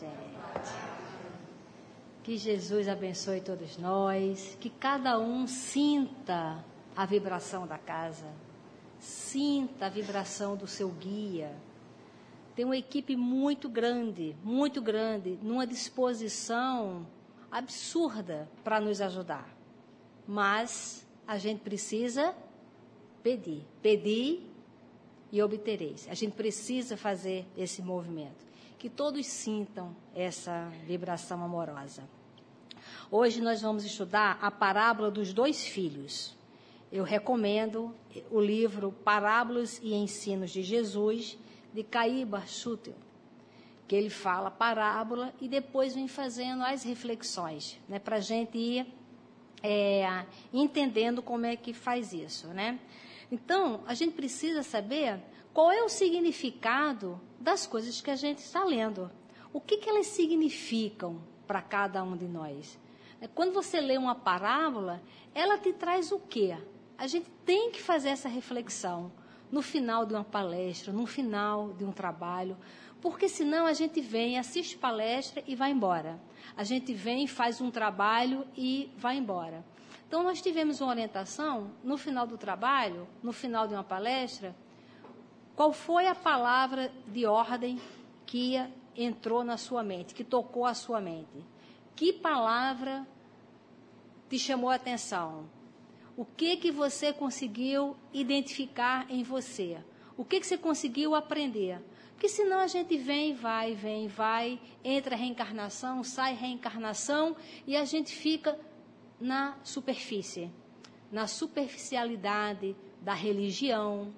gente. Que Jesus abençoe todos nós, que cada um sinta a vibração da casa, sinta a vibração do seu guia. Tem uma equipe muito grande, muito grande, numa disposição absurda para nos ajudar. Mas a gente precisa pedir, pedir e obtereis. A gente precisa fazer esse movimento. Que todos sintam essa vibração amorosa. Hoje nós vamos estudar a parábola dos dois filhos. Eu recomendo o livro Parábolas e Ensinos de Jesus, de Caíba Schutel, que ele fala parábola e depois vem fazendo as reflexões, né, para a gente ir é, entendendo como é que faz isso, né? Então, a gente precisa saber qual é o significado das coisas que a gente está lendo. O que, que elas significam para cada um de nós? É, quando você lê uma parábola, ela te traz o quê? A gente tem que fazer essa reflexão no final de uma palestra, no final de um trabalho, porque senão a gente vem, assiste palestra e vai embora. A gente vem, faz um trabalho e vai embora. Então, nós tivemos uma orientação no final do trabalho, no final de uma palestra, qual foi a palavra de ordem que entrou na sua mente, que tocou a sua mente? Que palavra te chamou a atenção? O que que você conseguiu identificar em você? O que que você conseguiu aprender? Porque senão a gente vem, vai, vem, vai, entra reencarnação, sai reencarnação e a gente fica na superfície, na superficialidade da religião,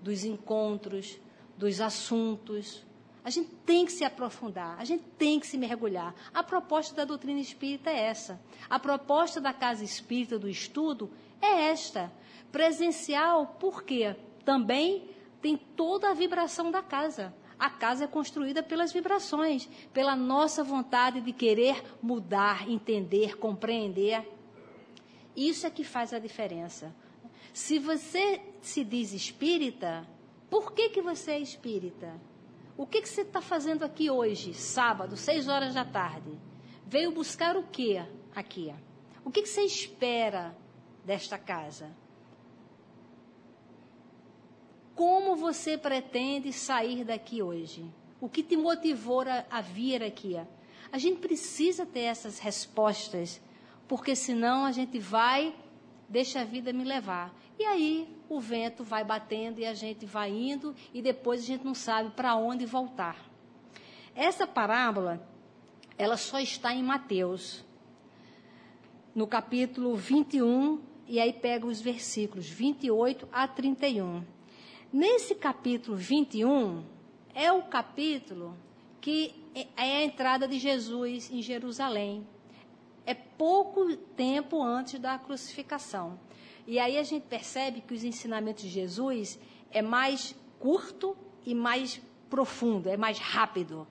dos encontros, dos assuntos. A gente tem que se aprofundar, a gente tem que se mergulhar. A proposta da doutrina espírita é essa. A proposta da casa espírita do estudo é esta. Presencial, porque também tem toda a vibração da casa. A casa é construída pelas vibrações, pela nossa vontade de querer mudar, entender, compreender. Isso é que faz a diferença. Se você se diz espírita, por que, que você é espírita? O que, que você está fazendo aqui hoje, sábado, seis horas da tarde? Veio buscar o que aqui? O que, que você espera desta casa? Como você pretende sair daqui hoje? O que te motivou a, a vir aqui? A gente precisa ter essas respostas, porque senão a gente vai, deixa a vida me levar. E aí o vento vai batendo e a gente vai indo e depois a gente não sabe para onde voltar. Essa parábola, ela só está em Mateus, no capítulo 21, e aí pega os versículos 28 a 31. Nesse capítulo 21, é o capítulo que é a entrada de Jesus em Jerusalém. É pouco tempo antes da crucificação. E aí a gente percebe que os ensinamentos de Jesus é mais curto e mais profundo, é mais rápido.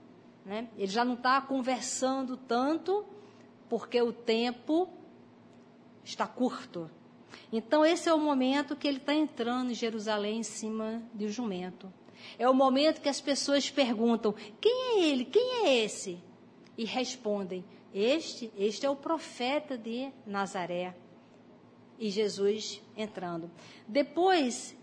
Né? Ele já não está conversando tanto porque o tempo está curto. Então, esse é o momento que ele está entrando em Jerusalém em cima de um jumento. É o momento que as pessoas perguntam: quem é ele? Quem é esse? E respondem: Este, este é o profeta de Nazaré. E Jesus entrando. Depois,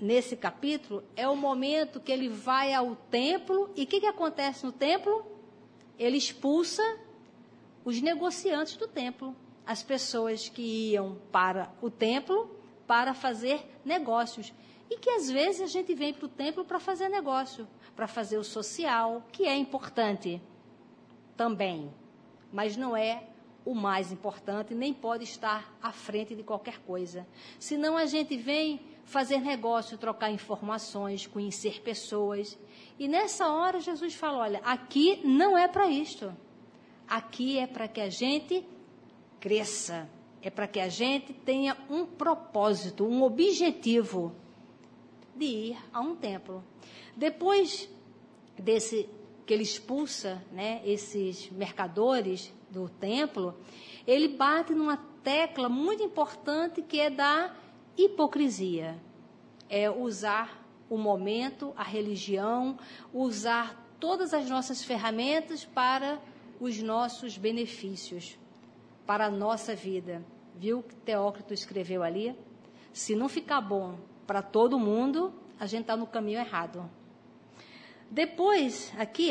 nesse capítulo, é o momento que ele vai ao templo. E o que, que acontece no templo? Ele expulsa os negociantes do templo as pessoas que iam para o templo para fazer negócios. E que às vezes a gente vem para o templo para fazer negócio, para fazer o social, que é importante também, mas não é o mais importante, nem pode estar à frente de qualquer coisa. Senão a gente vem fazer negócio, trocar informações, conhecer pessoas. E nessa hora Jesus fala: olha, aqui não é para isto. Aqui é para que a gente cresça. É para que a gente tenha um propósito, um objetivo de ir a um templo. Depois desse que ele expulsa, né, esses mercadores do templo, ele bate numa tecla muito importante que é da hipocrisia. É usar o momento, a religião, usar todas as nossas ferramentas para os nossos benefícios, para a nossa vida. Viu o que Teócrito escreveu ali? Se não ficar bom para todo mundo, a gente está no caminho errado. Depois, aqui,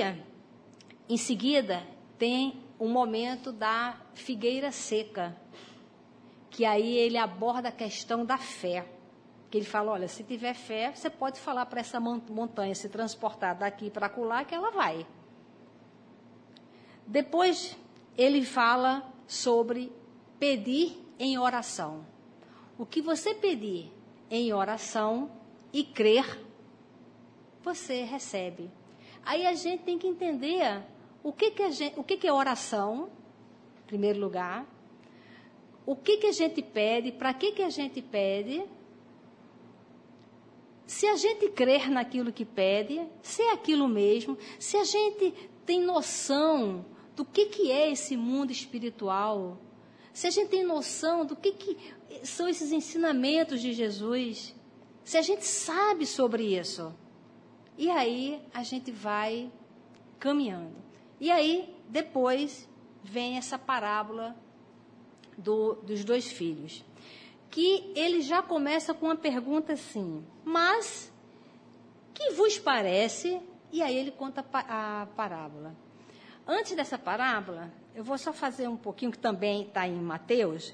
em seguida, tem o momento da figueira seca, que aí ele aborda a questão da fé. Que ele fala, olha, se tiver fé, você pode falar para essa montanha se transportar daqui para acolá que ela vai. Depois ele fala sobre pedir em oração. O que você pedir em oração e crer, você recebe. Aí a gente tem que entender o que, que, gente, o que, que é oração, em primeiro lugar, o que, que a gente pede, para que, que a gente pede, se a gente crer naquilo que pede, se é aquilo mesmo, se a gente tem noção do que, que é esse mundo espiritual, se a gente tem noção do que, que são esses ensinamentos de Jesus, se a gente sabe sobre isso, e aí a gente vai caminhando. E aí, depois, vem essa parábola do, dos dois filhos. Que ele já começa com uma pergunta assim: Mas que vos parece? E aí ele conta a parábola. Antes dessa parábola, eu vou só fazer um pouquinho, que também está em Mateus,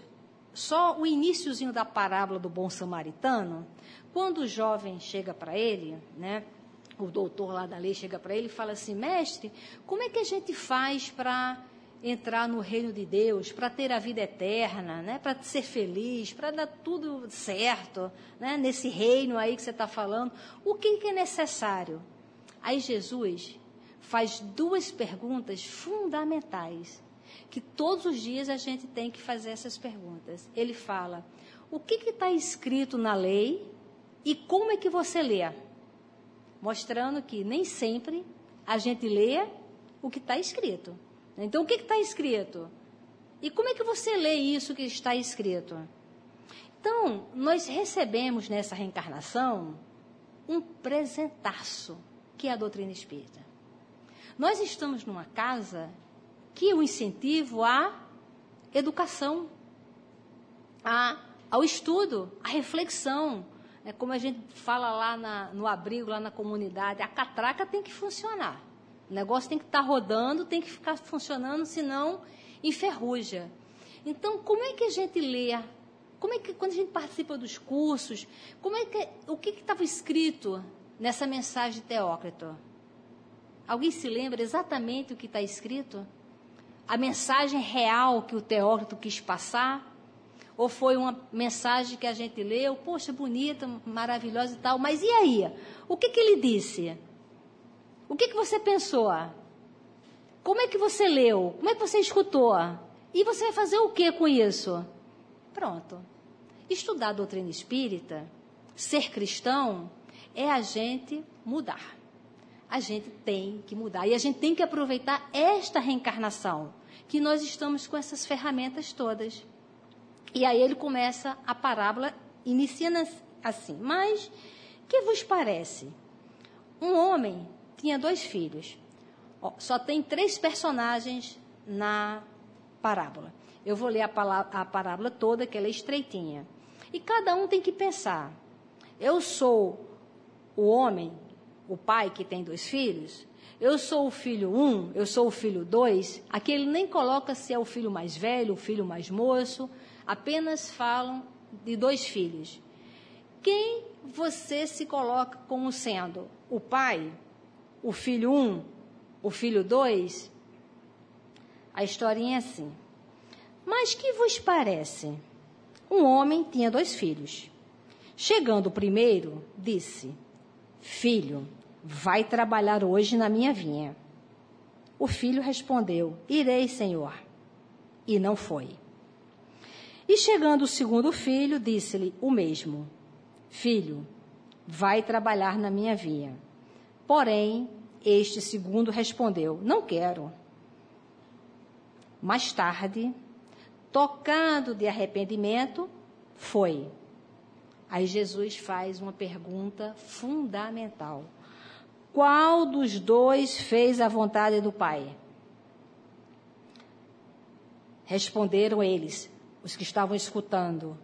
só o iníciozinho da parábola do bom samaritano, quando o jovem chega para ele, né, o doutor lá da lei chega para ele e fala assim: mestre, como é que a gente faz para entrar no reino de Deus, para ter a vida eterna, né? para ser feliz, para dar tudo certo né? nesse reino aí que você está falando? O que, que é necessário? Aí Jesus faz duas perguntas fundamentais, que todos os dias a gente tem que fazer essas perguntas. Ele fala: o que está escrito na lei e como é que você lê? Mostrando que nem sempre a gente lê o que está escrito. Então, o que está escrito? E como é que você lê isso que está escrito? Então, nós recebemos nessa reencarnação um presentaço, que é a doutrina espírita. Nós estamos numa casa que é um incentivo à educação, à, ao estudo, à reflexão, é como a gente fala lá na, no abrigo, lá na comunidade, a catraca tem que funcionar. O negócio tem que estar tá rodando, tem que ficar funcionando, senão enferruja. Então, como é que a gente lê? Como é que, quando a gente participa dos cursos, como é que, o que estava escrito nessa mensagem de Teócrito? Alguém se lembra exatamente o que está escrito? A mensagem real que o Teócrito quis passar? Ou foi uma mensagem que a gente leu, poxa, bonita, maravilhosa e tal, mas e aí? O que, que ele disse? O que, que você pensou? Como é que você leu? Como é que você escutou? E você vai fazer o que com isso? Pronto. Estudar a doutrina espírita, ser cristão, é a gente mudar. A gente tem que mudar. E a gente tem que aproveitar esta reencarnação, que nós estamos com essas ferramentas todas. E aí ele começa a parábola, iniciando assim: Mas que vos parece? Um homem tinha dois filhos. Ó, só tem três personagens na parábola. Eu vou ler a, a parábola toda, que ela é estreitinha. E cada um tem que pensar: eu sou o homem, o pai que tem dois filhos? Eu sou o filho um, eu sou o filho dois. Aqui ele nem coloca se é o filho mais velho, o filho mais moço apenas falam de dois filhos. Quem você se coloca como sendo o pai, o filho um, o filho dois? A historinha é assim. Mas que vos parece? Um homem tinha dois filhos. Chegando o primeiro, disse: Filho, vai trabalhar hoje na minha vinha. O filho respondeu: Irei, senhor. E não foi. E chegando o segundo filho, disse-lhe o mesmo: Filho, vai trabalhar na minha vinha. Porém, este segundo respondeu: Não quero. Mais tarde, tocando de arrependimento, foi. Aí Jesus faz uma pergunta fundamental: Qual dos dois fez a vontade do Pai? Responderam eles, os que estavam escutando.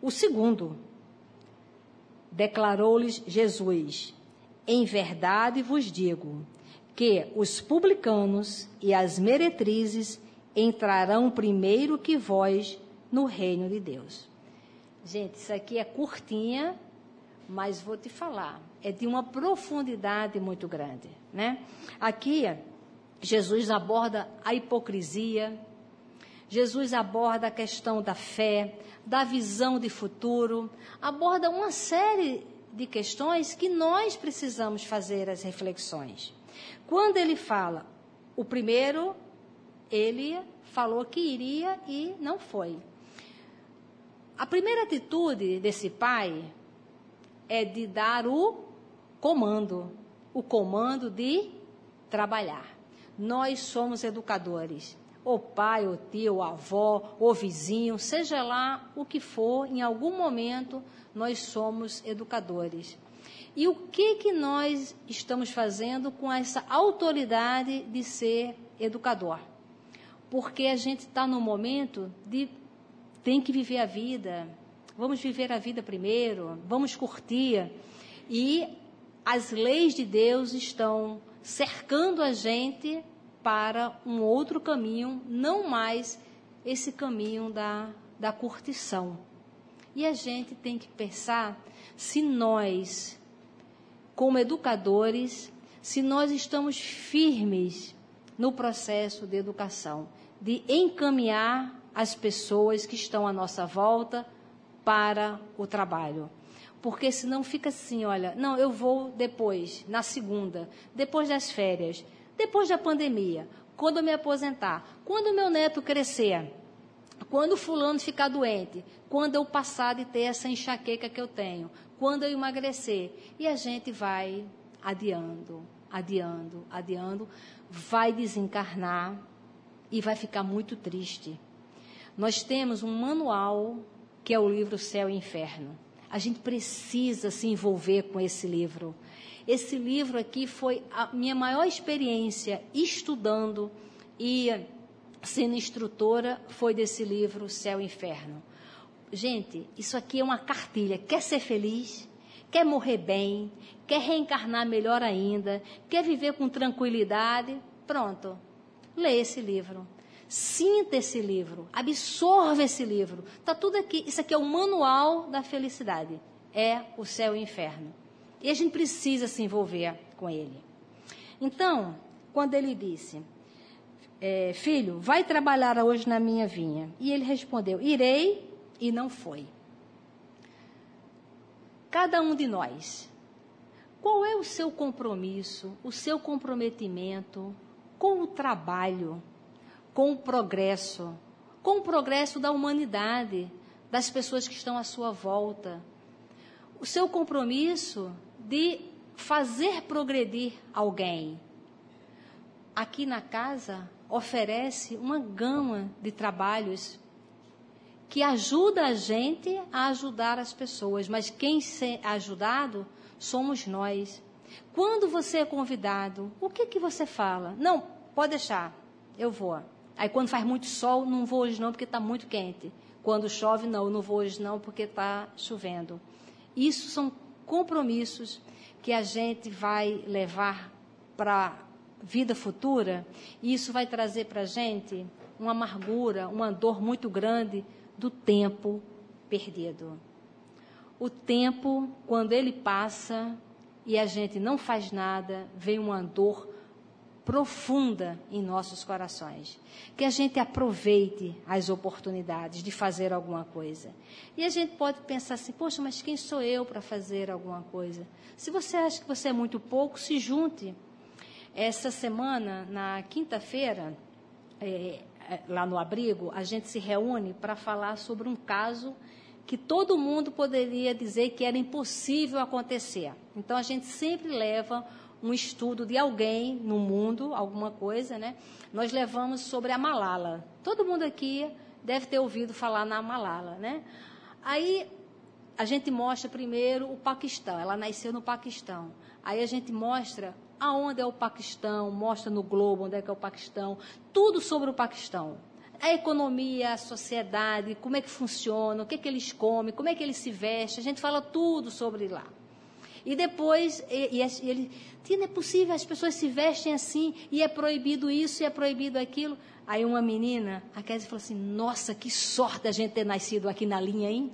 O segundo. Declarou-lhes Jesus: Em verdade vos digo que os publicanos e as meretrizes entrarão primeiro que vós no reino de Deus. Gente, isso aqui é curtinha, mas vou te falar, é de uma profundidade muito grande, né? Aqui Jesus aborda a hipocrisia, Jesus aborda a questão da fé, da visão de futuro, aborda uma série de questões que nós precisamos fazer as reflexões. Quando ele fala, o primeiro, ele falou que iria e não foi. A primeira atitude desse pai é de dar o comando, o comando de trabalhar. Nós somos educadores. O pai, o tio, o avó, o vizinho, seja lá o que for, em algum momento nós somos educadores. E o que que nós estamos fazendo com essa autoridade de ser educador? Porque a gente está no momento de tem que viver a vida. Vamos viver a vida primeiro, vamos curtir. E as leis de Deus estão cercando a gente para um outro caminho, não mais esse caminho da, da curtição. E a gente tem que pensar se nós, como educadores, se nós estamos firmes no processo de educação, de encaminhar as pessoas que estão à nossa volta para o trabalho. Porque senão fica assim, olha, não, eu vou depois, na segunda, depois das férias, depois da pandemia, quando eu me aposentar, quando meu neto crescer, quando fulano ficar doente, quando eu passar de ter essa enxaqueca que eu tenho, quando eu emagrecer, e a gente vai adiando, adiando, adiando, vai desencarnar e vai ficar muito triste nós temos um manual que é o livro Céu e Inferno. A gente precisa se envolver com esse livro. Esse livro aqui foi a minha maior experiência estudando e sendo instrutora foi desse livro Céu e Inferno. Gente, isso aqui é uma cartilha. Quer ser feliz? Quer morrer bem? Quer reencarnar melhor ainda? Quer viver com tranquilidade? Pronto. Lê esse livro. Sinta esse livro, absorva esse livro. Está tudo aqui. Isso aqui é o manual da felicidade. É o céu e o inferno. E a gente precisa se envolver com ele. Então, quando ele disse, é, filho, vai trabalhar hoje na minha vinha. E ele respondeu, irei, e não foi. Cada um de nós, qual é o seu compromisso, o seu comprometimento com o trabalho? com o progresso, com o progresso da humanidade, das pessoas que estão à sua volta. O seu compromisso de fazer progredir alguém. Aqui na casa oferece uma gama de trabalhos que ajuda a gente a ajudar as pessoas, mas quem é ajudado somos nós. Quando você é convidado, o que que você fala? Não, pode deixar, eu vou. Aí quando faz muito sol, não vou hoje não porque está muito quente. Quando chove, não, não vou hoje não porque está chovendo. Isso são compromissos que a gente vai levar para a vida futura e isso vai trazer para a gente uma amargura, uma dor muito grande do tempo perdido. O tempo, quando ele passa e a gente não faz nada, vem uma dor profunda em nossos corações. Que a gente aproveite as oportunidades de fazer alguma coisa. E a gente pode pensar assim: poxa, mas quem sou eu para fazer alguma coisa? Se você acha que você é muito pouco, se junte. Essa semana, na quinta-feira, é, é lá no abrigo, a gente se reúne para falar sobre um caso que todo mundo poderia dizer que era impossível acontecer. Então a gente sempre leva um estudo de alguém no mundo, alguma coisa, né? Nós levamos sobre a Malala. Todo mundo aqui deve ter ouvido falar na Malala, né? Aí a gente mostra primeiro o Paquistão. Ela nasceu no Paquistão. Aí a gente mostra aonde é o Paquistão, mostra no globo onde é que é o Paquistão, tudo sobre o Paquistão. A economia, a sociedade, como é que funciona, o que, é que eles comem, como é que eles se vestem, a gente fala tudo sobre lá. E depois, e, e ele, não é possível, as pessoas se vestem assim, e é proibido isso, e é proibido aquilo. Aí uma menina, a Kézia falou assim, nossa, que sorte a gente ter nascido aqui na linha, hein?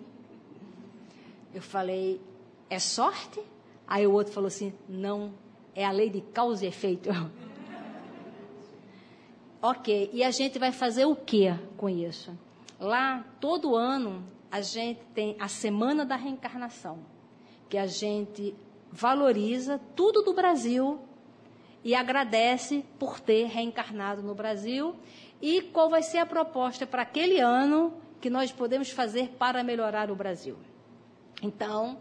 Eu falei, é sorte? Aí o outro falou assim, não, é a lei de causa e efeito. ok, e a gente vai fazer o que com isso? Lá, todo ano, a gente tem a Semana da Reencarnação, que a gente valoriza tudo do Brasil e agradece por ter reencarnado no Brasil e qual vai ser a proposta para aquele ano que nós podemos fazer para melhorar o Brasil. Então,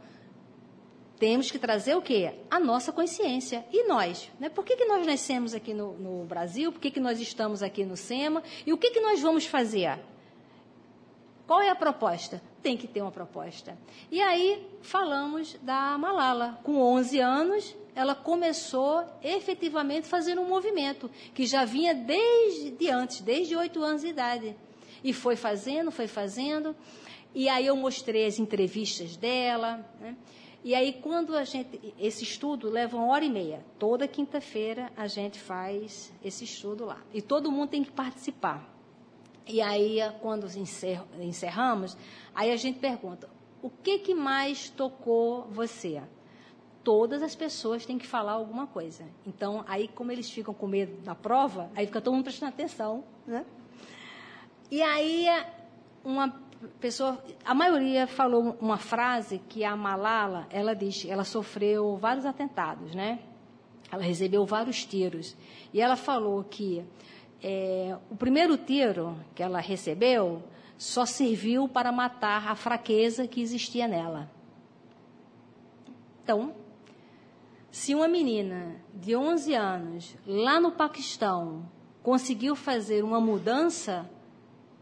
temos que trazer o quê? A nossa consciência. E nós? Né? Por que, que nós nascemos aqui no, no Brasil? Por que, que nós estamos aqui no SEMA? E o que, que nós vamos fazer? Qual é a proposta? Tem que ter uma proposta. E aí falamos da Malala. Com 11 anos, ela começou efetivamente fazendo um movimento que já vinha desde antes, desde 8 anos de idade. E foi fazendo, foi fazendo. E aí eu mostrei as entrevistas dela. Né? E aí, quando a gente. Esse estudo leva uma hora e meia. Toda quinta-feira a gente faz esse estudo lá. E todo mundo tem que participar. E aí, quando encerramos, aí a gente pergunta: o que, que mais tocou você? Todas as pessoas têm que falar alguma coisa. Então, aí, como eles ficam com medo da prova, aí fica todo mundo prestando atenção. Né? E aí, uma pessoa, a maioria falou uma frase que a Malala, ela diz, ela sofreu vários atentados, né? Ela recebeu vários tiros. E ela falou que é, o primeiro tiro que ela recebeu só serviu para matar a fraqueza que existia nela. Então, se uma menina de 11 anos, lá no Paquistão, conseguiu fazer uma mudança,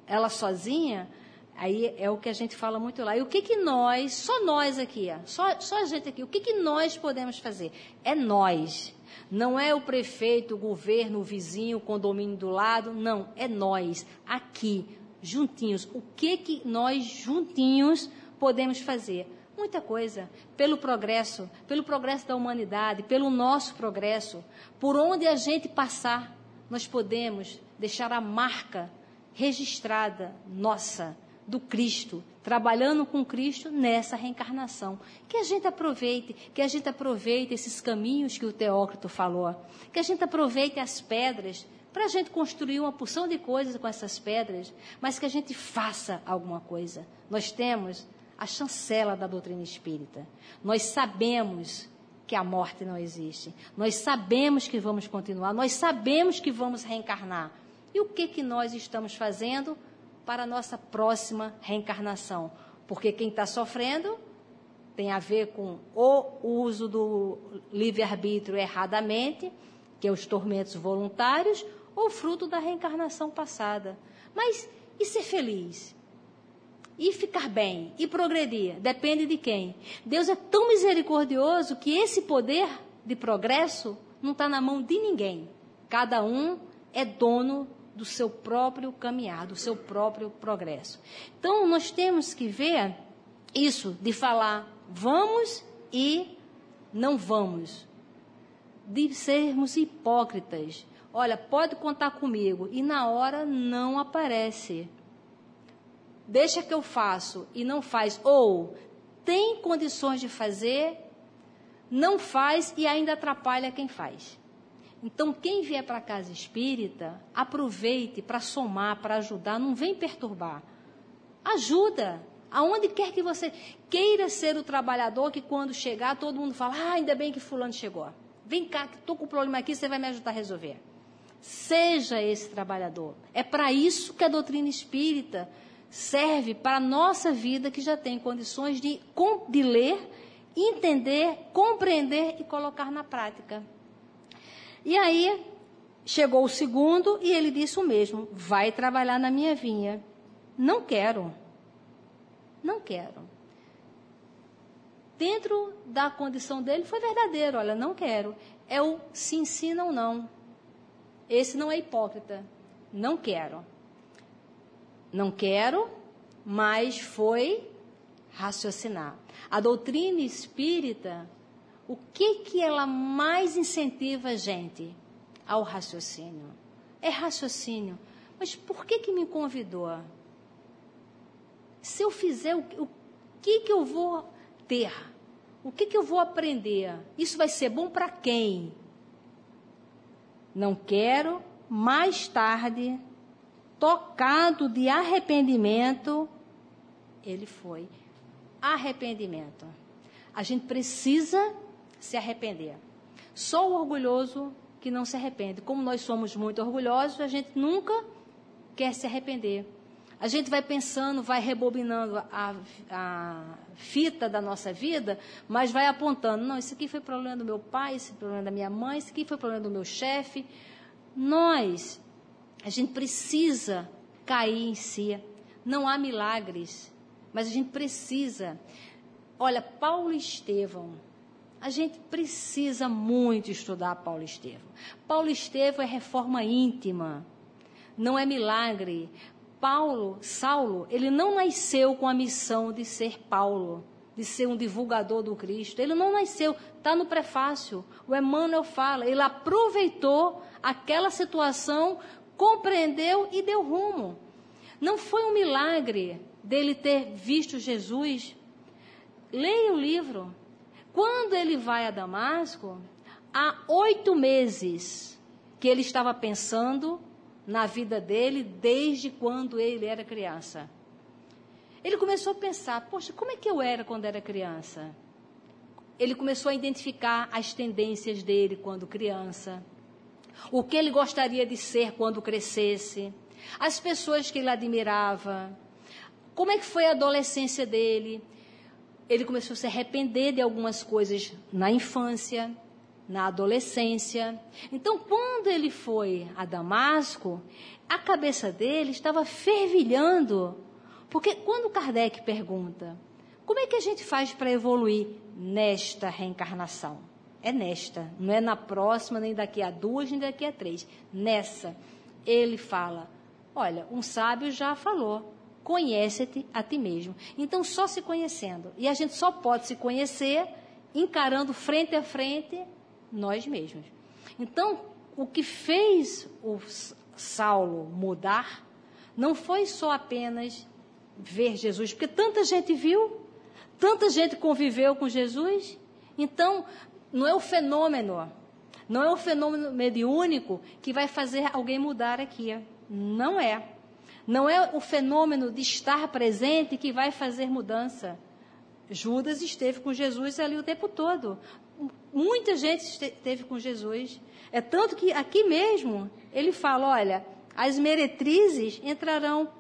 ela sozinha, Aí é o que a gente fala muito lá. E o que, que nós, só nós aqui, só, só a gente aqui, o que, que nós podemos fazer? É nós. Não é o prefeito, o governo, o vizinho, o condomínio do lado. Não, é nós, aqui, juntinhos. O que, que nós, juntinhos, podemos fazer? Muita coisa. Pelo progresso, pelo progresso da humanidade, pelo nosso progresso. Por onde a gente passar, nós podemos deixar a marca registrada nossa do Cristo, trabalhando com Cristo nessa reencarnação. Que a gente aproveite, que a gente aproveite esses caminhos que o Teócrito falou, que a gente aproveite as pedras para a gente construir uma porção de coisas com essas pedras, mas que a gente faça alguma coisa. Nós temos a chancela da doutrina espírita. Nós sabemos que a morte não existe. Nós sabemos que vamos continuar, nós sabemos que vamos reencarnar. E o que que nós estamos fazendo? Para a nossa próxima reencarnação. Porque quem está sofrendo tem a ver com o uso do livre-arbítrio erradamente, que é os tormentos voluntários, ou fruto da reencarnação passada. Mas e ser feliz? E ficar bem? E progredir? Depende de quem? Deus é tão misericordioso que esse poder de progresso não está na mão de ninguém. Cada um é dono do seu próprio caminhar, do seu próprio progresso. Então, nós temos que ver isso de falar vamos e não vamos, de sermos hipócritas. Olha, pode contar comigo e na hora não aparece. Deixa que eu faço e não faz. Ou tem condições de fazer, não faz e ainda atrapalha quem faz. Então, quem vier para a casa espírita, aproveite para somar, para ajudar, não vem perturbar. Ajuda. Aonde quer que você queira ser o trabalhador que quando chegar todo mundo fala: ah, ainda bem que fulano chegou. Vem cá, estou com um problema aqui, você vai me ajudar a resolver. Seja esse trabalhador. É para isso que a doutrina espírita serve para a nossa vida que já tem condições de, de ler, entender, compreender e colocar na prática. E aí chegou o segundo e ele disse o mesmo: vai trabalhar na minha vinha. Não quero. Não quero. dentro da condição dele foi verdadeiro. Olha, não quero. É o se ensina ou não. Esse não é hipócrita. Não quero. Não quero, mas foi raciocinar. A doutrina espírita, o que que ela mais incentiva a gente? Ao raciocínio. É raciocínio. Mas por que que me convidou? Se eu fizer, o, o que que eu vou ter? O que que eu vou aprender? Isso vai ser bom para quem? Não quero mais tarde, tocado de arrependimento, ele foi. Arrependimento. A gente precisa se arrepender. Só o orgulhoso que não se arrepende. Como nós somos muito orgulhosos, a gente nunca quer se arrepender. A gente vai pensando, vai rebobinando a, a, fita da nossa vida, mas vai apontando: não, isso aqui foi problema do meu pai, esse problema da minha mãe, isso aqui foi problema do meu chefe. Nós, a gente precisa cair em si. Não há milagres, mas a gente precisa. Olha, Paulo Estevão, a gente precisa muito estudar Paulo Estevão. Paulo Estevão é reforma íntima, não é milagre. Paulo, Saulo, ele não nasceu com a missão de ser Paulo, de ser um divulgador do Cristo. Ele não nasceu, está no prefácio. O Emmanuel fala, ele aproveitou aquela situação, compreendeu e deu rumo. Não foi um milagre dele ter visto Jesus. Leia o livro. Quando ele vai a Damasco, há oito meses que ele estava pensando na vida dele desde quando ele era criança. Ele começou a pensar: poxa, como é que eu era quando era criança? Ele começou a identificar as tendências dele quando criança, o que ele gostaria de ser quando crescesse, as pessoas que ele admirava, como é que foi a adolescência dele. Ele começou a se arrepender de algumas coisas na infância, na adolescência. Então, quando ele foi a Damasco, a cabeça dele estava fervilhando. Porque quando Kardec pergunta, como é que a gente faz para evoluir nesta reencarnação? É nesta, não é na próxima, nem daqui a duas, nem daqui a três. Nessa, ele fala: olha, um sábio já falou, conhece-te a ti mesmo. Então, só se conhecendo. E a gente só pode se conhecer encarando frente a frente nós mesmos. Então, o que fez o Saulo mudar não foi só apenas ver Jesus, porque tanta gente viu, tanta gente conviveu com Jesus. Então, não é o fenômeno, não é o fenômeno mediúnico que vai fazer alguém mudar aqui. Não é. Não é o fenômeno de estar presente que vai fazer mudança. Judas esteve com Jesus ali o tempo todo muita gente esteve com Jesus. É tanto que aqui mesmo ele fala: olha, as meretrizes entrarão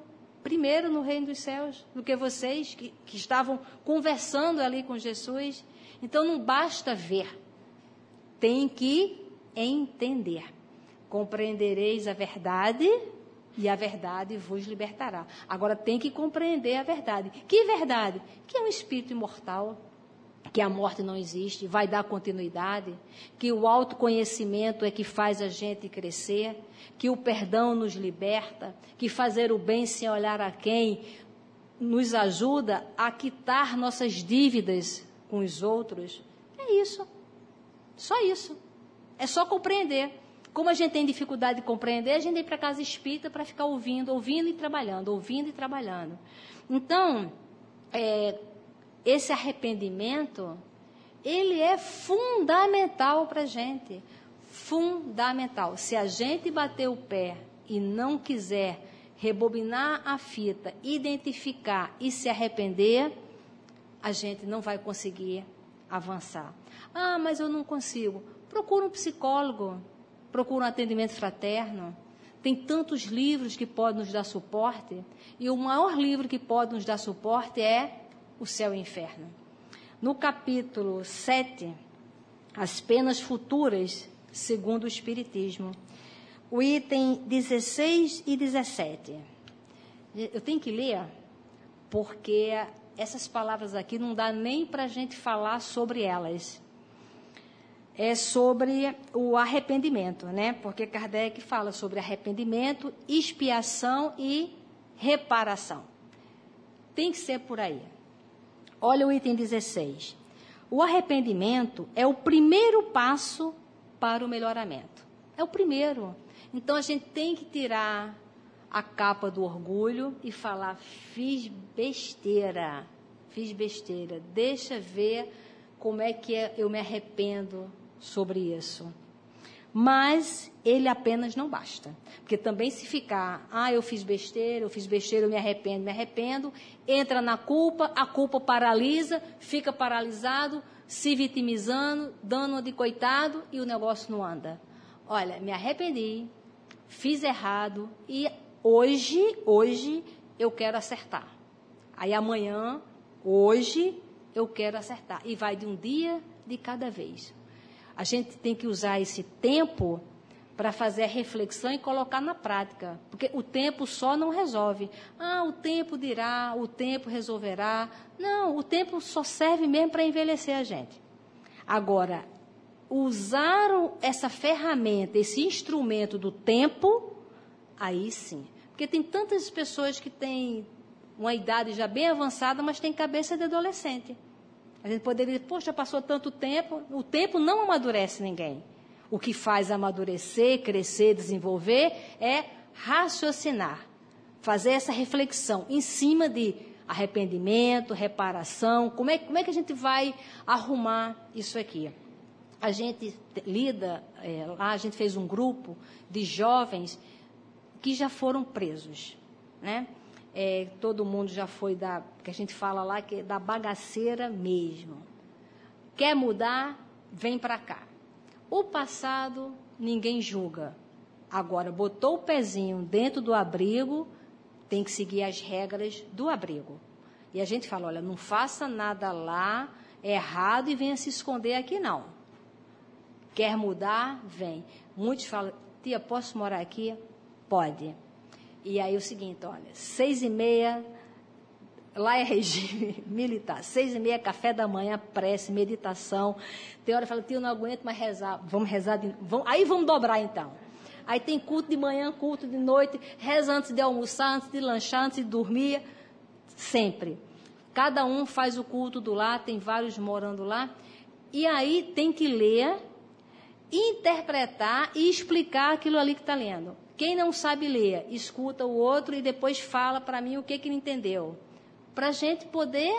primeiro no reino dos céus do que vocês que, que estavam conversando ali com Jesus. Então não basta ver, tem que entender. Compreendereis a verdade e a verdade vos libertará. Agora tem que compreender a verdade. Que verdade? Que é um espírito imortal que a morte não existe, vai dar continuidade, que o autoconhecimento é que faz a gente crescer, que o perdão nos liberta, que fazer o bem sem olhar a quem nos ajuda a quitar nossas dívidas com os outros. É isso. Só isso. É só compreender. Como a gente tem dificuldade de compreender, a gente vem para casa espírita para ficar ouvindo, ouvindo e trabalhando, ouvindo e trabalhando. Então, é, esse arrependimento, ele é fundamental para a gente. Fundamental. Se a gente bater o pé e não quiser rebobinar a fita, identificar e se arrepender, a gente não vai conseguir avançar. Ah, mas eu não consigo. Procura um psicólogo, procura um atendimento fraterno. Tem tantos livros que podem nos dar suporte, e o maior livro que pode nos dar suporte é o céu e o inferno. No capítulo 7, as penas futuras, segundo o Espiritismo, o item 16 e 17. Eu tenho que ler, porque essas palavras aqui não dá nem para a gente falar sobre elas. É sobre o arrependimento, né? Porque Kardec fala sobre arrependimento, expiação e reparação. Tem que ser por aí. Olha o item 16. O arrependimento é o primeiro passo para o melhoramento. É o primeiro. Então a gente tem que tirar a capa do orgulho e falar: fiz besteira, fiz besteira. Deixa ver como é que é, eu me arrependo sobre isso. Mas ele apenas não basta. Porque também se ficar, ah, eu fiz besteira, eu fiz besteira, eu me arrependo, me arrependo, entra na culpa, a culpa paralisa, fica paralisado, se vitimizando, dando de coitado e o negócio não anda. Olha, me arrependi, fiz errado e hoje, hoje eu quero acertar. Aí amanhã, hoje eu quero acertar. E vai de um dia de cada vez. A gente tem que usar esse tempo para fazer a reflexão e colocar na prática. Porque o tempo só não resolve. Ah, o tempo dirá, o tempo resolverá. Não, o tempo só serve mesmo para envelhecer a gente. Agora, usar essa ferramenta, esse instrumento do tempo, aí sim. Porque tem tantas pessoas que têm uma idade já bem avançada, mas têm cabeça de adolescente. A gente poderia dizer, poxa, passou tanto tempo. O tempo não amadurece ninguém. O que faz amadurecer, crescer, desenvolver é raciocinar, fazer essa reflexão em cima de arrependimento, reparação, como é, como é que a gente vai arrumar isso aqui? A gente lida, é, lá a gente fez um grupo de jovens que já foram presos, né? É, todo mundo já foi da, que a gente fala lá, que é da bagaceira mesmo. Quer mudar? Vem para cá. O passado ninguém julga. Agora, botou o pezinho dentro do abrigo, tem que seguir as regras do abrigo. E a gente fala, olha, não faça nada lá errado e venha se esconder aqui, não. Quer mudar? Vem. Muitos falam, tia, posso morar aqui? Pode. E aí o seguinte, olha, seis e meia, lá é regime militar, seis e meia, café da manhã, prece, meditação. Tem hora que fala, tio, não aguento mais rezar, vamos rezar, de, vamos, aí vamos dobrar então. Aí tem culto de manhã, culto de noite, reza antes de almoçar, antes de lanchar, antes de dormir, sempre. Cada um faz o culto do lá, tem vários morando lá. E aí tem que ler, interpretar e explicar aquilo ali que está lendo. Quem não sabe ler, escuta o outro e depois fala para mim o que, que ele entendeu. Para a gente poder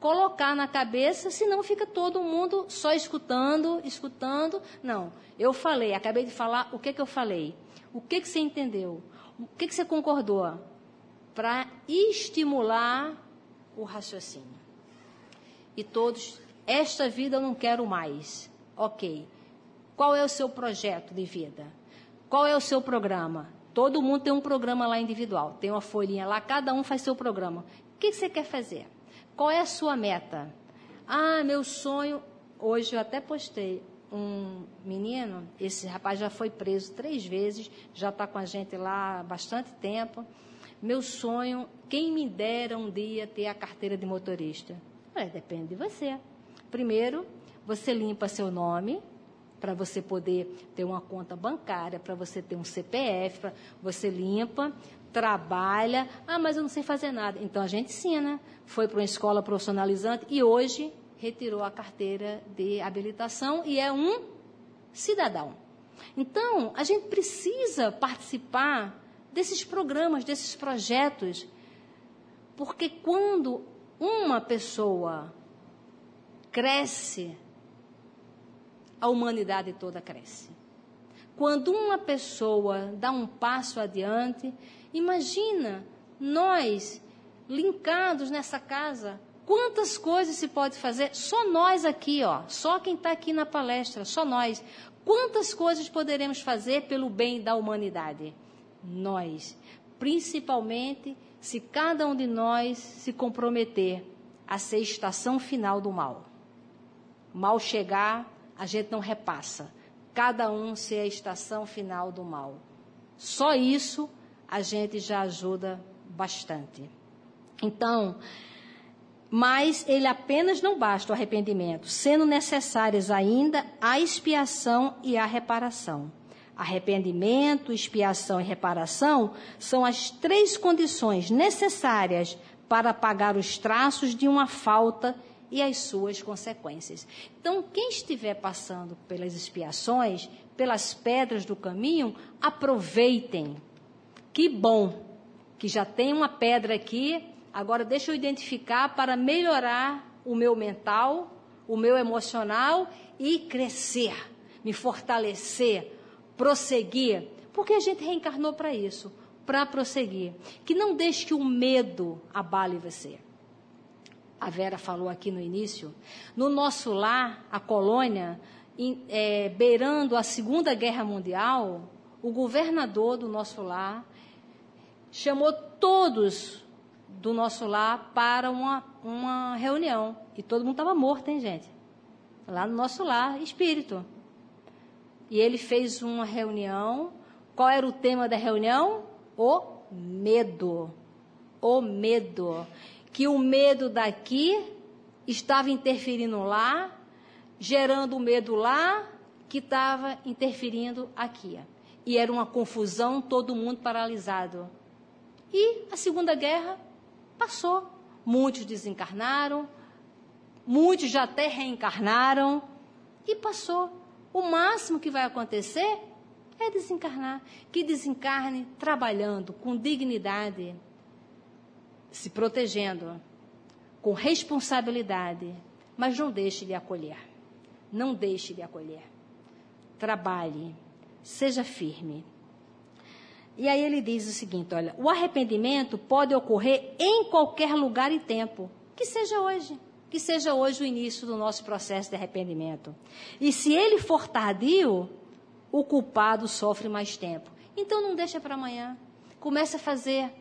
colocar na cabeça, senão fica todo mundo só escutando, escutando. Não, eu falei, acabei de falar, o que, que eu falei? O que, que você entendeu? O que, que você concordou? Para estimular o raciocínio. E todos, esta vida eu não quero mais. Ok. Qual é o seu projeto de vida? Qual é o seu programa? Todo mundo tem um programa lá individual, tem uma folhinha lá, cada um faz seu programa. O que você quer fazer? Qual é a sua meta? Ah, meu sonho. Hoje eu até postei um menino, esse rapaz já foi preso três vezes, já está com a gente lá há bastante tempo. Meu sonho, quem me dera um dia ter a carteira de motorista? É, depende de você. Primeiro, você limpa seu nome, para você poder ter uma conta bancária, para você ter um CPF, você limpa, trabalha. Ah, mas eu não sei fazer nada. Então a gente ensina. Foi para uma escola profissionalizante e hoje retirou a carteira de habilitação e é um cidadão. Então, a gente precisa participar desses programas, desses projetos, porque quando uma pessoa cresce a humanidade toda cresce. Quando uma pessoa dá um passo adiante, imagina nós linkados nessa casa, quantas coisas se pode fazer? Só nós aqui, ó, só quem está aqui na palestra, só nós. Quantas coisas poderemos fazer pelo bem da humanidade? Nós, principalmente se cada um de nós se comprometer a ser estação final do mal. Mal chegar, a gente não repassa. Cada um ser a estação final do mal. Só isso a gente já ajuda bastante. Então, Mas ele apenas não basta o arrependimento, sendo necessárias ainda a expiação e a reparação. Arrependimento, expiação e reparação são as três condições necessárias para pagar os traços de uma falta e as suas consequências. Então, quem estiver passando pelas expiações, pelas pedras do caminho, aproveitem. Que bom que já tem uma pedra aqui, agora deixa eu identificar para melhorar o meu mental, o meu emocional e crescer, me fortalecer, prosseguir, porque a gente reencarnou para isso, para prosseguir. Que não deixe que o medo abale você. A Vera falou aqui no início, no nosso lar, a colônia, em, é, beirando a Segunda Guerra Mundial, o governador do nosso lar chamou todos do nosso lar para uma, uma reunião. E todo mundo estava morto, hein, gente? Lá no nosso lar, espírito. E ele fez uma reunião. Qual era o tema da reunião? O medo. O medo. Que o medo daqui estava interferindo lá, gerando o medo lá, que estava interferindo aqui. E era uma confusão, todo mundo paralisado. E a Segunda Guerra passou. Muitos desencarnaram, muitos já até reencarnaram, e passou. O máximo que vai acontecer é desencarnar. Que desencarne trabalhando com dignidade, se protegendo, com responsabilidade, mas não deixe de acolher. Não deixe de acolher. Trabalhe, seja firme. E aí ele diz o seguinte: olha, o arrependimento pode ocorrer em qualquer lugar e tempo, que seja hoje que seja hoje o início do nosso processo de arrependimento. E se ele for tardio, o culpado sofre mais tempo. Então não deixa para amanhã. Comece a fazer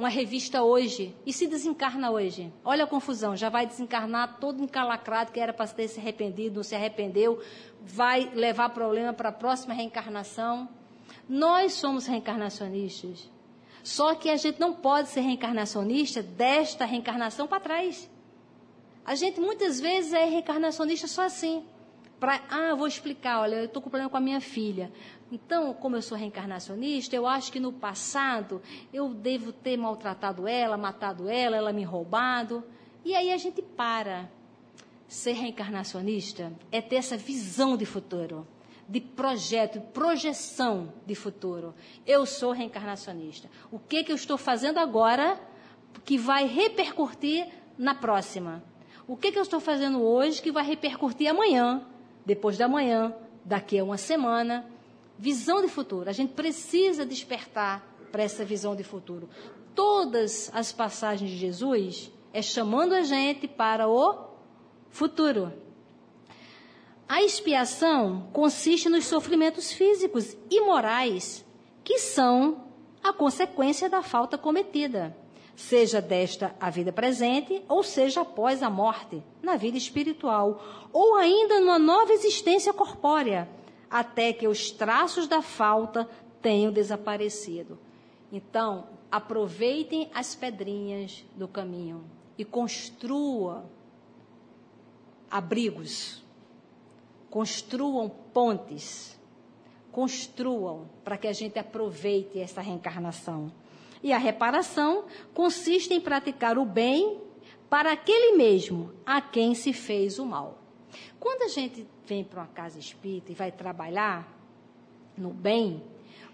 uma revista hoje e se desencarna hoje. Olha a confusão, já vai desencarnar todo encalacrado que era para ter se arrependido, não se arrependeu, vai levar problema para a próxima reencarnação. Nós somos reencarnacionistas. Só que a gente não pode ser reencarnacionista desta reencarnação para trás. A gente muitas vezes é reencarnacionista só assim. Pra, ah, vou explicar, olha, eu estou com problema com a minha filha. Então, como eu sou reencarnacionista, eu acho que no passado eu devo ter maltratado ela, matado ela, ela me roubado. E aí a gente para. Ser reencarnacionista é ter essa visão de futuro, de projeto, projeção de futuro. Eu sou reencarnacionista. O que, que eu estou fazendo agora que vai repercutir na próxima? O que, que eu estou fazendo hoje que vai repercutir amanhã, depois da manhã, daqui a uma semana? Visão de futuro. A gente precisa despertar para essa visão de futuro. Todas as passagens de Jesus é chamando a gente para o futuro. A expiação consiste nos sofrimentos físicos e morais que são a consequência da falta cometida seja desta a vida presente, ou seja após a morte, na vida espiritual, ou ainda numa nova existência corpórea, até que os traços da falta tenham desaparecido. Então, aproveitem as pedrinhas do caminho e construa abrigos, construam pontes, construam para que a gente aproveite essa reencarnação. E a reparação consiste em praticar o bem para aquele mesmo a quem se fez o mal. Quando a gente vem para uma casa espírita e vai trabalhar no bem,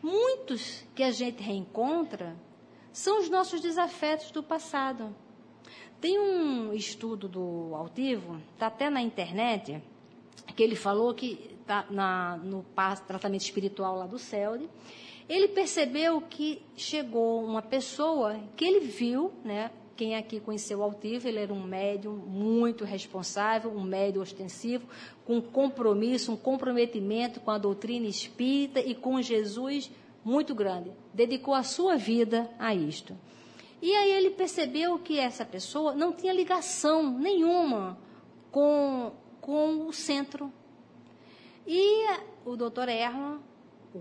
muitos que a gente reencontra são os nossos desafetos do passado. Tem um estudo do Altivo, está até na internet, que ele falou que está no tratamento espiritual lá do CELDE, ele percebeu que chegou uma pessoa que ele viu, né? Quem aqui conheceu o Altivo, ele era um médium muito responsável, um médium ostensivo, com compromisso, um comprometimento com a doutrina espírita e com Jesus muito grande. Dedicou a sua vida a isto. E aí ele percebeu que essa pessoa não tinha ligação nenhuma com, com o centro. E o doutor Erma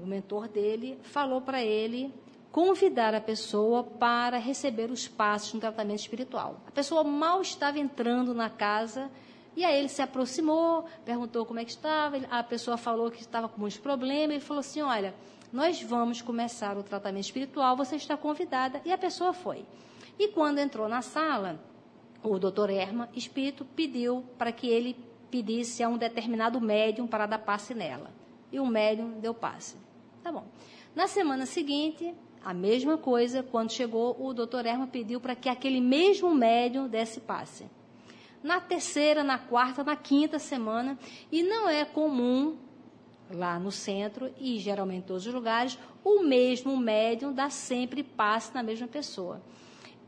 o mentor dele, falou para ele convidar a pessoa para receber os passos no tratamento espiritual. A pessoa mal estava entrando na casa e aí ele se aproximou, perguntou como é que estava, a pessoa falou que estava com muitos problemas, ele falou assim, olha, nós vamos começar o tratamento espiritual, você está convidada, e a pessoa foi. E quando entrou na sala, o doutor Erma, espírito, pediu para que ele pedisse a um determinado médium para dar passe nela. E o médium deu passe. Tá bom. Na semana seguinte, a mesma coisa, quando chegou, o doutor Erma pediu para que aquele mesmo médium desse passe na terceira, na quarta, na quinta semana, e não é comum lá no centro e geralmente em todos os lugares, o mesmo médium dá sempre passe na mesma pessoa.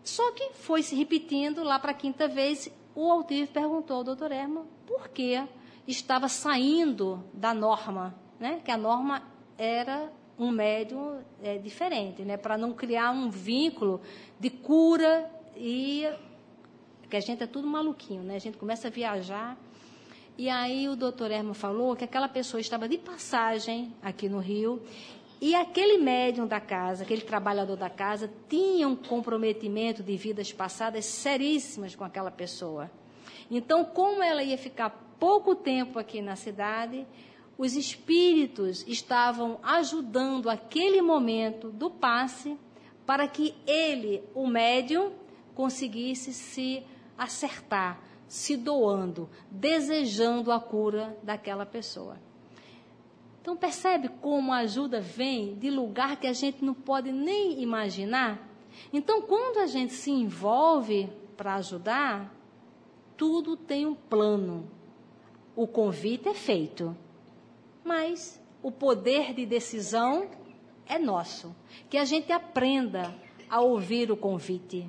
Só que foi se repetindo lá para a quinta vez, o Altir perguntou ao doutor Herman por que estava saindo da norma, né? que a norma era um médium é, diferente, né? para não criar um vínculo de cura e porque a gente é tudo maluquinho, né? A gente começa a viajar. E aí o doutor Herman falou que aquela pessoa estava de passagem aqui no Rio e aquele médium da casa, aquele trabalhador da casa, tinha um comprometimento de vidas passadas seríssimas com aquela pessoa. Então, como ela ia ficar pouco tempo aqui na cidade, os espíritos estavam ajudando aquele momento do passe para que ele, o médium, conseguisse se acertar, se doando, desejando a cura daquela pessoa. Então percebe como a ajuda vem de lugar que a gente não pode nem imaginar? Então quando a gente se envolve para ajudar, tudo tem um plano. O convite é feito, mas o poder de decisão é nosso. Que a gente aprenda a ouvir o convite.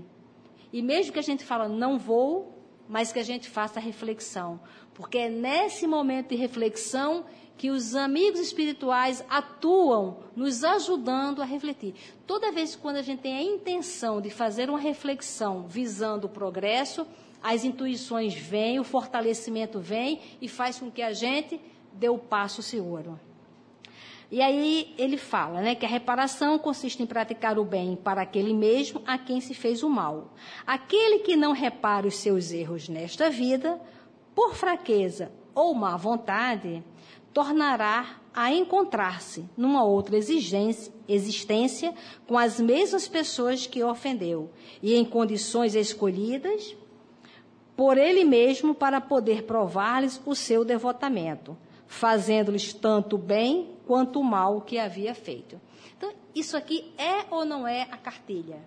E mesmo que a gente fala não vou, mas que a gente faça reflexão, porque é nesse momento de reflexão que os amigos espirituais atuam nos ajudando a refletir. Toda vez que quando a gente tem a intenção de fazer uma reflexão visando o progresso, as intuições vêm, o fortalecimento vem e faz com que a gente dê o passo seguro. E aí ele fala né, que a reparação consiste em praticar o bem para aquele mesmo a quem se fez o mal. Aquele que não repara os seus erros nesta vida, por fraqueza ou má vontade, tornará a encontrar-se numa outra existência com as mesmas pessoas que o ofendeu e em condições escolhidas por ele mesmo para poder provar-lhes o seu devotamento, fazendo-lhes tanto bem quanto mal que havia feito. Então, isso aqui é ou não é a cartilha?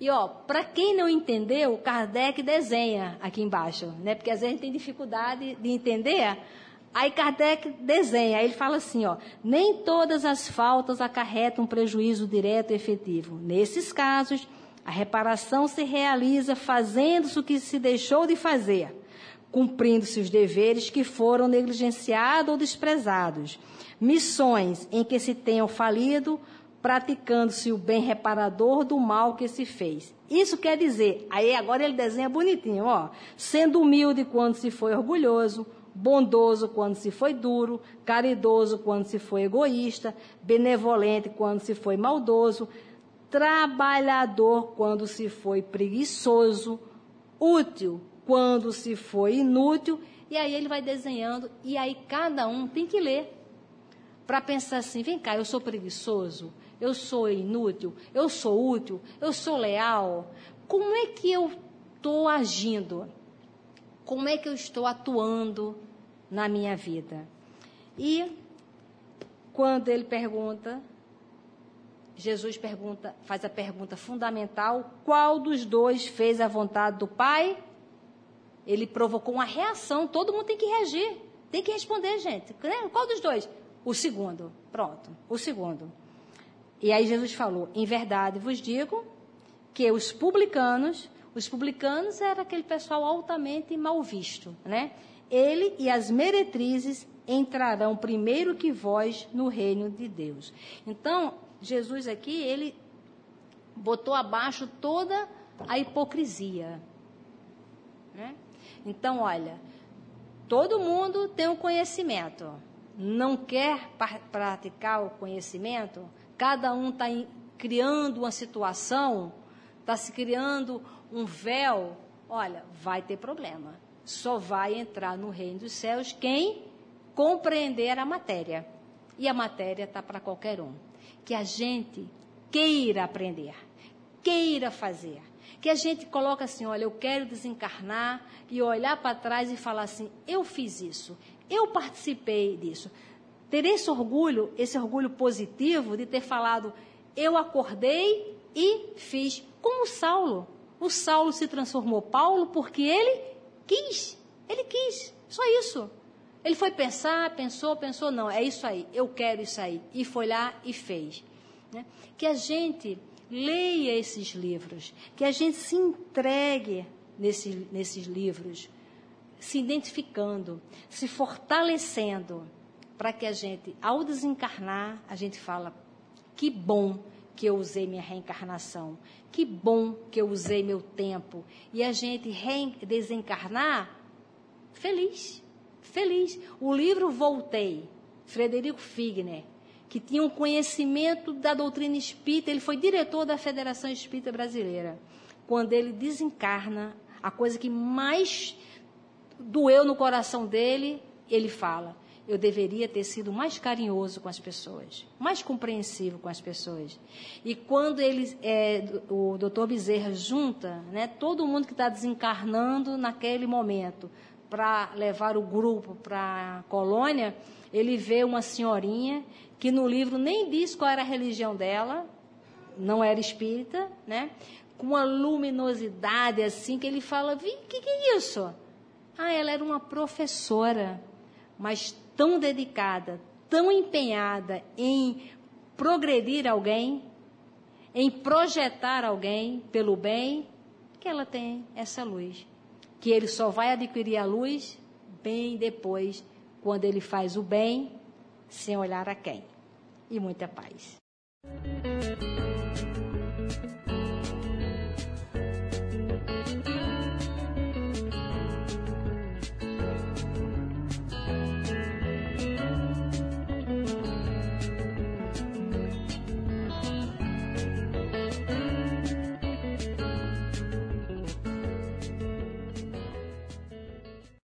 E ó, para quem não entendeu, Kardec desenha aqui embaixo, né? Porque às vezes a gente tem dificuldade de entender. Aí Kardec desenha, ele fala assim, ó, nem todas as faltas acarretam prejuízo direto e efetivo. Nesses casos, a reparação se realiza fazendo-se o que se deixou de fazer, cumprindo-se os deveres que foram negligenciados ou desprezados missões em que se tenham falido, praticando-se o bem reparador do mal que se fez. Isso quer dizer, aí agora ele desenha bonitinho, ó, sendo humilde quando se foi orgulhoso, bondoso quando se foi duro, caridoso quando se foi egoísta, benevolente quando se foi maldoso, trabalhador quando se foi preguiçoso, útil quando se foi inútil, e aí ele vai desenhando, e aí cada um tem que ler para pensar assim: vem cá, eu sou preguiçoso, eu sou inútil, eu sou útil, eu sou leal. Como é que eu estou agindo? Como é que eu estou atuando na minha vida? E quando ele pergunta, Jesus pergunta, faz a pergunta fundamental: qual dos dois fez a vontade do Pai? Ele provocou uma reação, todo mundo tem que reagir, tem que responder, gente. Qual dos dois? O segundo, pronto, o segundo. E aí Jesus falou: Em verdade vos digo que os publicanos, os publicanos era aquele pessoal altamente mal visto, né? Ele e as meretrizes entrarão primeiro que vós no reino de Deus. Então, Jesus aqui, ele botou abaixo toda a hipocrisia. Então, olha, todo mundo tem um conhecimento não quer praticar o conhecimento, cada um está criando uma situação, está se criando um véu, olha, vai ter problema. Só vai entrar no reino dos céus quem compreender a matéria. E a matéria está para qualquer um. Que a gente queira aprender, queira fazer. Que a gente coloca assim, olha, eu quero desencarnar e olhar para trás e falar assim, eu fiz isso, eu participei disso. Ter esse orgulho, esse orgulho positivo de ter falado, eu acordei e fiz. Como Saulo. O Saulo se transformou Paulo porque ele quis. Ele quis. Só isso. Ele foi pensar, pensou, pensou, não, é isso aí, eu quero isso aí. E foi lá e fez. Né? Que a gente leia esses livros, que a gente se entregue nesse, nesses livros, se identificando, se fortalecendo, para que a gente, ao desencarnar, a gente fala, que bom que eu usei minha reencarnação, que bom que eu usei meu tempo, e a gente desencarnar feliz feliz. O livro Voltei, Frederico Figner, que tinha um conhecimento da doutrina espírita, ele foi diretor da Federação Espírita Brasileira. Quando ele desencarna, a coisa que mais doeu no coração dele, ele fala: eu deveria ter sido mais carinhoso com as pessoas, mais compreensivo com as pessoas. E quando ele, é, o doutor Bezerra junta né, todo mundo que está desencarnando naquele momento, para levar o grupo para a colônia, ele vê uma senhorinha que no livro nem diz qual era a religião dela, não era espírita, né? Com uma luminosidade assim que ele fala: "O que, que é isso?" Ah, ela era uma professora, mas tão dedicada, tão empenhada em progredir alguém, em projetar alguém pelo bem, que ela tem essa luz que ele só vai adquirir a luz bem depois, quando ele faz o bem, sem olhar a quem. E muita paz.